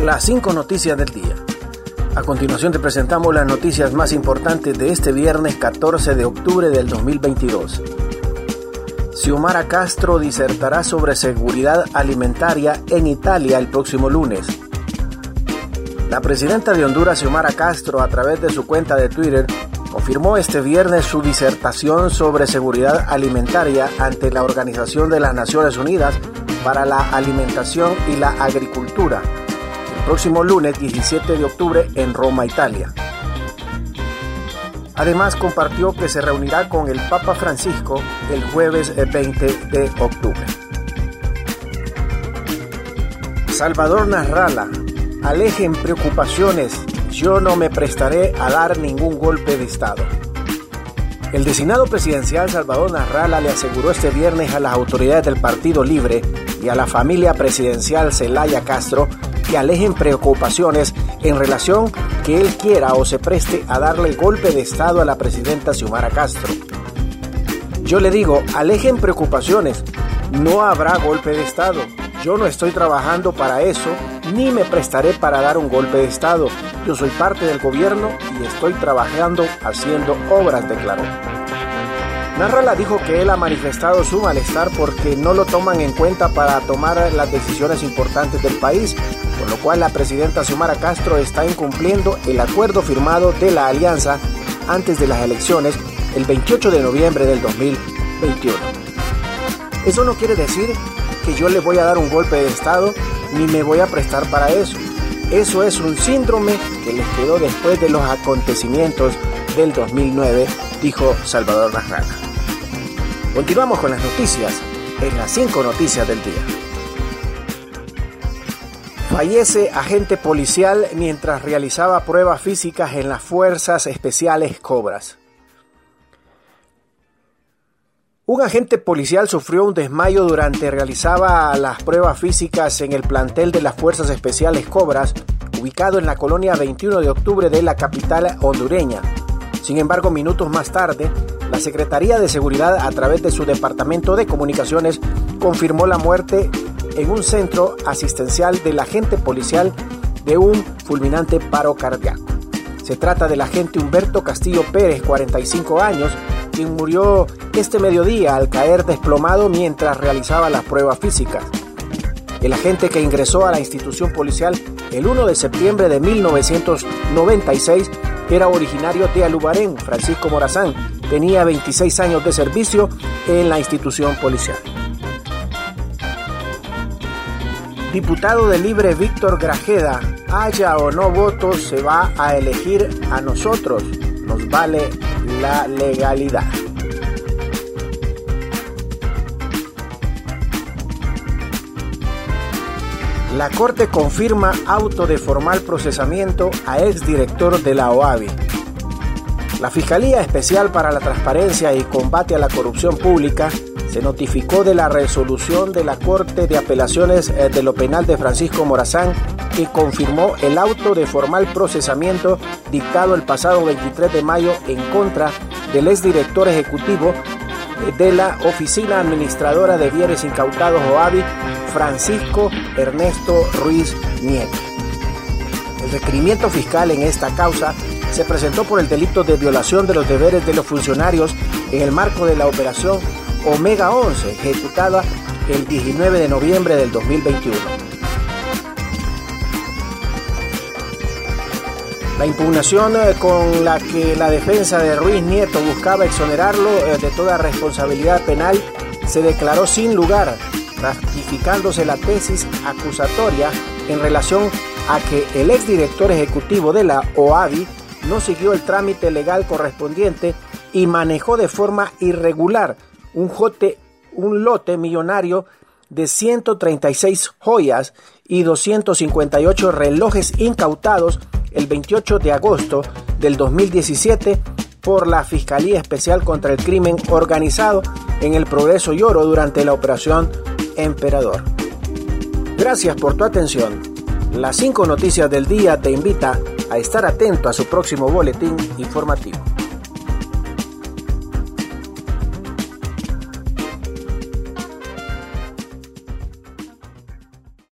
las cinco noticias del día. A continuación te presentamos las noticias más importantes de este viernes 14 de octubre del 2022. Xiomara Castro disertará sobre seguridad alimentaria en Italia el próximo lunes. La presidenta de Honduras, Xiomara Castro, a través de su cuenta de Twitter, confirmó este viernes su disertación sobre seguridad alimentaria ante la Organización de las Naciones Unidas para la Alimentación y la Agricultura próximo lunes 17 de octubre en Roma, Italia. Además compartió que se reunirá con el Papa Francisco el jueves 20 de octubre. Salvador Narrala, alejen preocupaciones, yo no me prestaré a dar ningún golpe de Estado. El designado presidencial Salvador Narrala le aseguró este viernes a las autoridades del Partido Libre y a la familia presidencial Celaya Castro que alejen preocupaciones en relación que él quiera o se preste a darle golpe de Estado a la presidenta Xiomara Castro. Yo le digo, alejen preocupaciones, no habrá golpe de Estado. Yo no estoy trabajando para eso, ni me prestaré para dar un golpe de Estado. Yo soy parte del gobierno y estoy trabajando haciendo obras, declaró. Narrala dijo que él ha manifestado su malestar porque no lo toman en cuenta para tomar las decisiones importantes del país, con lo cual la presidenta Xiomara Castro está incumpliendo el acuerdo firmado de la alianza antes de las elecciones el 28 de noviembre del 2021. Eso no quiere decir que yo le voy a dar un golpe de Estado ni me voy a prestar para eso. Eso es un síndrome que les quedó después de los acontecimientos del 2009, dijo Salvador Narraga. Continuamos con las noticias en las 5 noticias del día. Fallece agente policial mientras realizaba pruebas físicas en las Fuerzas Especiales Cobras. Un agente policial sufrió un desmayo durante realizaba las pruebas físicas en el plantel de las Fuerzas Especiales Cobras, ubicado en la colonia 21 de octubre de la capital hondureña. Sin embargo, minutos más tarde, la Secretaría de Seguridad, a través de su Departamento de Comunicaciones, confirmó la muerte en un centro asistencial del agente policial de un fulminante paro cardíaco. Se trata del agente Humberto Castillo Pérez, 45 años, quien murió este mediodía al caer desplomado mientras realizaba las pruebas físicas. El agente que ingresó a la institución policial el 1 de septiembre de 1996 era originario de Alubarén, Francisco Morazán. Tenía 26 años de servicio en la institución policial. Diputado de Libre Víctor Grajeda, haya o no votos, se va a elegir a nosotros. Nos vale la legalidad. La Corte confirma auto de formal procesamiento a exdirector de la OAVI. La Fiscalía Especial para la Transparencia y Combate a la Corrupción Pública se notificó de la resolución de la Corte de Apelaciones eh, de lo Penal de Francisco Morazán que confirmó el auto de formal procesamiento dictado el pasado 23 de mayo en contra del exdirector ejecutivo de la Oficina Administradora de Bienes Incautados OAVI, Francisco Ernesto Ruiz Nieto. El requerimiento fiscal en esta causa se presentó por el delito de violación de los deberes de los funcionarios en el marco de la operación Omega 11, ejecutada el 19 de noviembre del 2021. La impugnación eh, con la que la defensa de Ruiz Nieto buscaba exonerarlo eh, de toda responsabilidad penal se declaró sin lugar, ratificándose la tesis acusatoria en relación a que el exdirector ejecutivo de la OAVI no siguió el trámite legal correspondiente y manejó de forma irregular un, un lote millonario de 136 joyas y 258 relojes incautados el 28 de agosto del 2017 por la Fiscalía Especial contra el Crimen Organizado en el Progreso y Oro durante la Operación Emperador. Gracias por tu atención. Las cinco noticias del día te invita a estar atento a su próximo boletín informativo.